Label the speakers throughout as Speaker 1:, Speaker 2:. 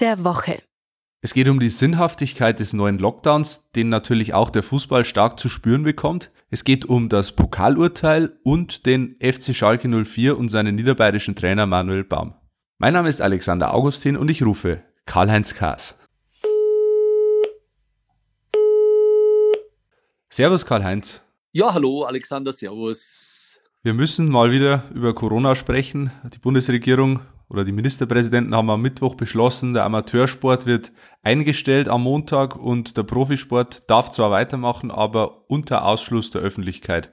Speaker 1: der Woche.
Speaker 2: Es geht um die Sinnhaftigkeit des neuen Lockdowns, den natürlich auch der Fußball stark zu spüren bekommt. Es geht um das Pokalurteil und den FC Schalke 04 und seinen niederbayerischen Trainer Manuel Baum. Mein Name ist Alexander Augustin und ich rufe Karl-Heinz Kaas. Servus Karl-Heinz.
Speaker 3: Ja, hallo Alexander, servus.
Speaker 2: Wir müssen mal wieder über Corona sprechen. Die Bundesregierung oder die Ministerpräsidenten haben am Mittwoch beschlossen, der Amateursport wird eingestellt am Montag und der Profisport darf zwar weitermachen, aber unter Ausschluss der Öffentlichkeit.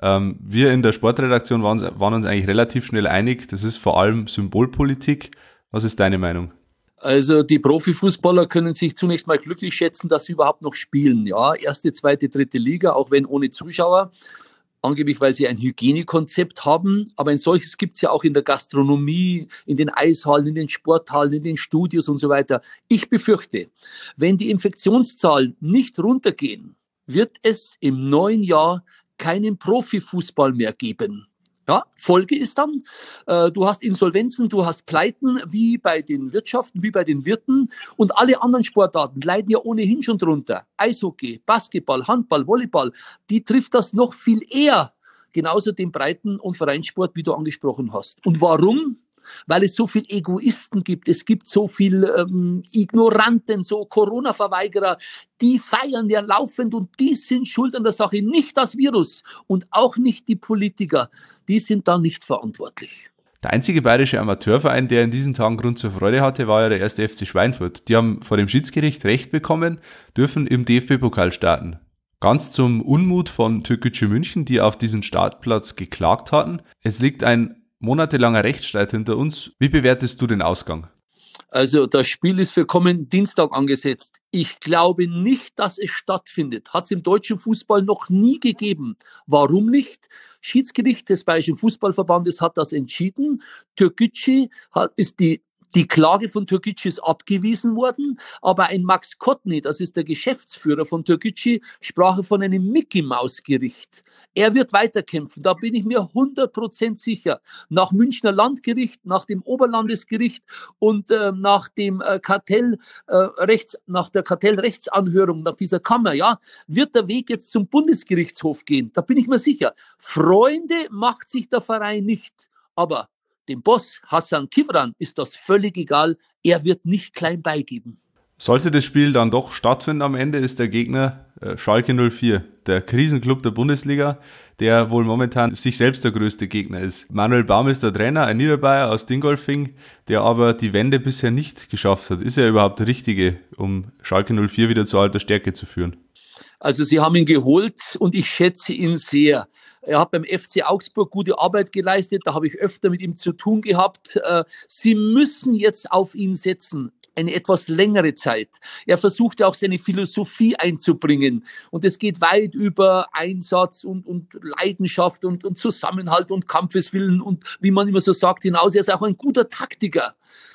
Speaker 2: Ähm, wir in der Sportredaktion waren, waren uns eigentlich relativ schnell einig, das ist vor allem Symbolpolitik. Was ist deine Meinung?
Speaker 3: Also die Profifußballer können sich zunächst mal glücklich schätzen, dass sie überhaupt noch spielen. Ja, erste, zweite, dritte Liga, auch wenn ohne Zuschauer angeblich weil sie ein Hygienekonzept haben, aber ein solches gibt es ja auch in der Gastronomie, in den Eishallen, in den Sporthallen, in den Studios und so weiter. Ich befürchte, wenn die Infektionszahlen nicht runtergehen, wird es im neuen Jahr keinen Profifußball mehr geben. Ja, Folge ist dann, äh, du hast Insolvenzen, du hast Pleiten, wie bei den Wirtschaften, wie bei den Wirten und alle anderen Sportarten leiden ja ohnehin schon drunter. Eishockey, Basketball, Handball, Volleyball, die trifft das noch viel eher. Genauso den Breiten- und Vereinssport, wie du angesprochen hast. Und warum? weil es so viel Egoisten gibt, es gibt so viel ähm, Ignoranten, so Corona-Verweigerer, die feiern ja laufend und die sind schuld an der Sache, nicht das Virus und auch nicht die Politiker, die sind da nicht verantwortlich.
Speaker 2: Der einzige bayerische Amateurverein, der in diesen Tagen Grund zur Freude hatte, war ja der erste FC Schweinfurt. Die haben vor dem Schiedsgericht Recht bekommen, dürfen im DFB-Pokal starten. Ganz zum Unmut von Türkgücü München, die auf diesen Startplatz geklagt hatten. Es liegt ein monatelanger Rechtsstreit hinter uns. Wie bewertest du den Ausgang?
Speaker 3: Also das Spiel ist für kommenden Dienstag angesetzt. Ich glaube nicht, dass es stattfindet. Hat es im deutschen Fußball noch nie gegeben. Warum nicht? Schiedsgericht des Bayerischen Fußballverbandes hat das entschieden. Türkgücü ist die die Klage von Türkgücü ist abgewiesen worden, aber ein Max Kotny, das ist der Geschäftsführer von Türkgücü, sprach von einem Mickey-Maus-Gericht. Er wird weiterkämpfen, da bin ich mir 100% sicher. Nach Münchner Landgericht, nach dem Oberlandesgericht und äh, nach dem äh, Kartellrechts, äh, nach der Kartellrechtsanhörung, nach dieser Kammer, ja, wird der Weg jetzt zum Bundesgerichtshof gehen. Da bin ich mir sicher. Freunde macht sich der Verein nicht. Aber dem Boss Hassan Kivran ist das völlig egal. Er wird nicht klein beigeben.
Speaker 2: Sollte das Spiel dann doch stattfinden am Ende, ist der Gegner äh, Schalke 04, der Krisenclub der Bundesliga, der wohl momentan sich selbst der größte Gegner ist. Manuel Baum ist der Trainer, ein Niederbayer aus Dingolfing, der aber die Wende bisher nicht geschafft hat. Ist er überhaupt der Richtige, um Schalke 04 wieder zu alter Stärke zu führen?
Speaker 3: Also sie haben ihn geholt und ich schätze ihn sehr. Er hat beim FC Augsburg gute Arbeit geleistet, da habe ich öfter mit ihm zu tun gehabt. Äh, sie müssen jetzt auf ihn setzen eine etwas längere Zeit. Er versucht ja auch seine Philosophie einzubringen. Und es geht weit über Einsatz und, und Leidenschaft und, und Zusammenhalt und Kampfeswillen und wie man immer so sagt hinaus. Er ist auch ein guter Taktiker.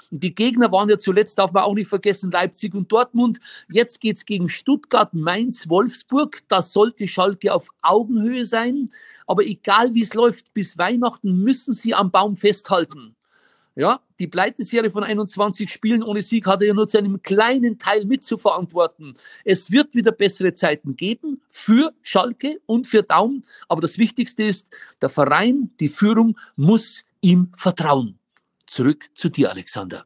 Speaker 3: Die Gegner waren ja zuletzt, darf man auch nicht vergessen, Leipzig und Dortmund. Jetzt geht's gegen Stuttgart, Mainz, Wolfsburg. Das sollte Schalke auf Augenhöhe sein. Aber egal wie es läuft, bis Weihnachten müssen sie am Baum festhalten. Ja, die Pleiteserie von 21 Spielen ohne Sieg hat er ja nur zu einem kleinen Teil mitzuverantworten. Es wird wieder bessere Zeiten geben für Schalke und für Daum. Aber das Wichtigste ist, der Verein, die Führung muss ihm vertrauen. Zurück zu dir, Alexander.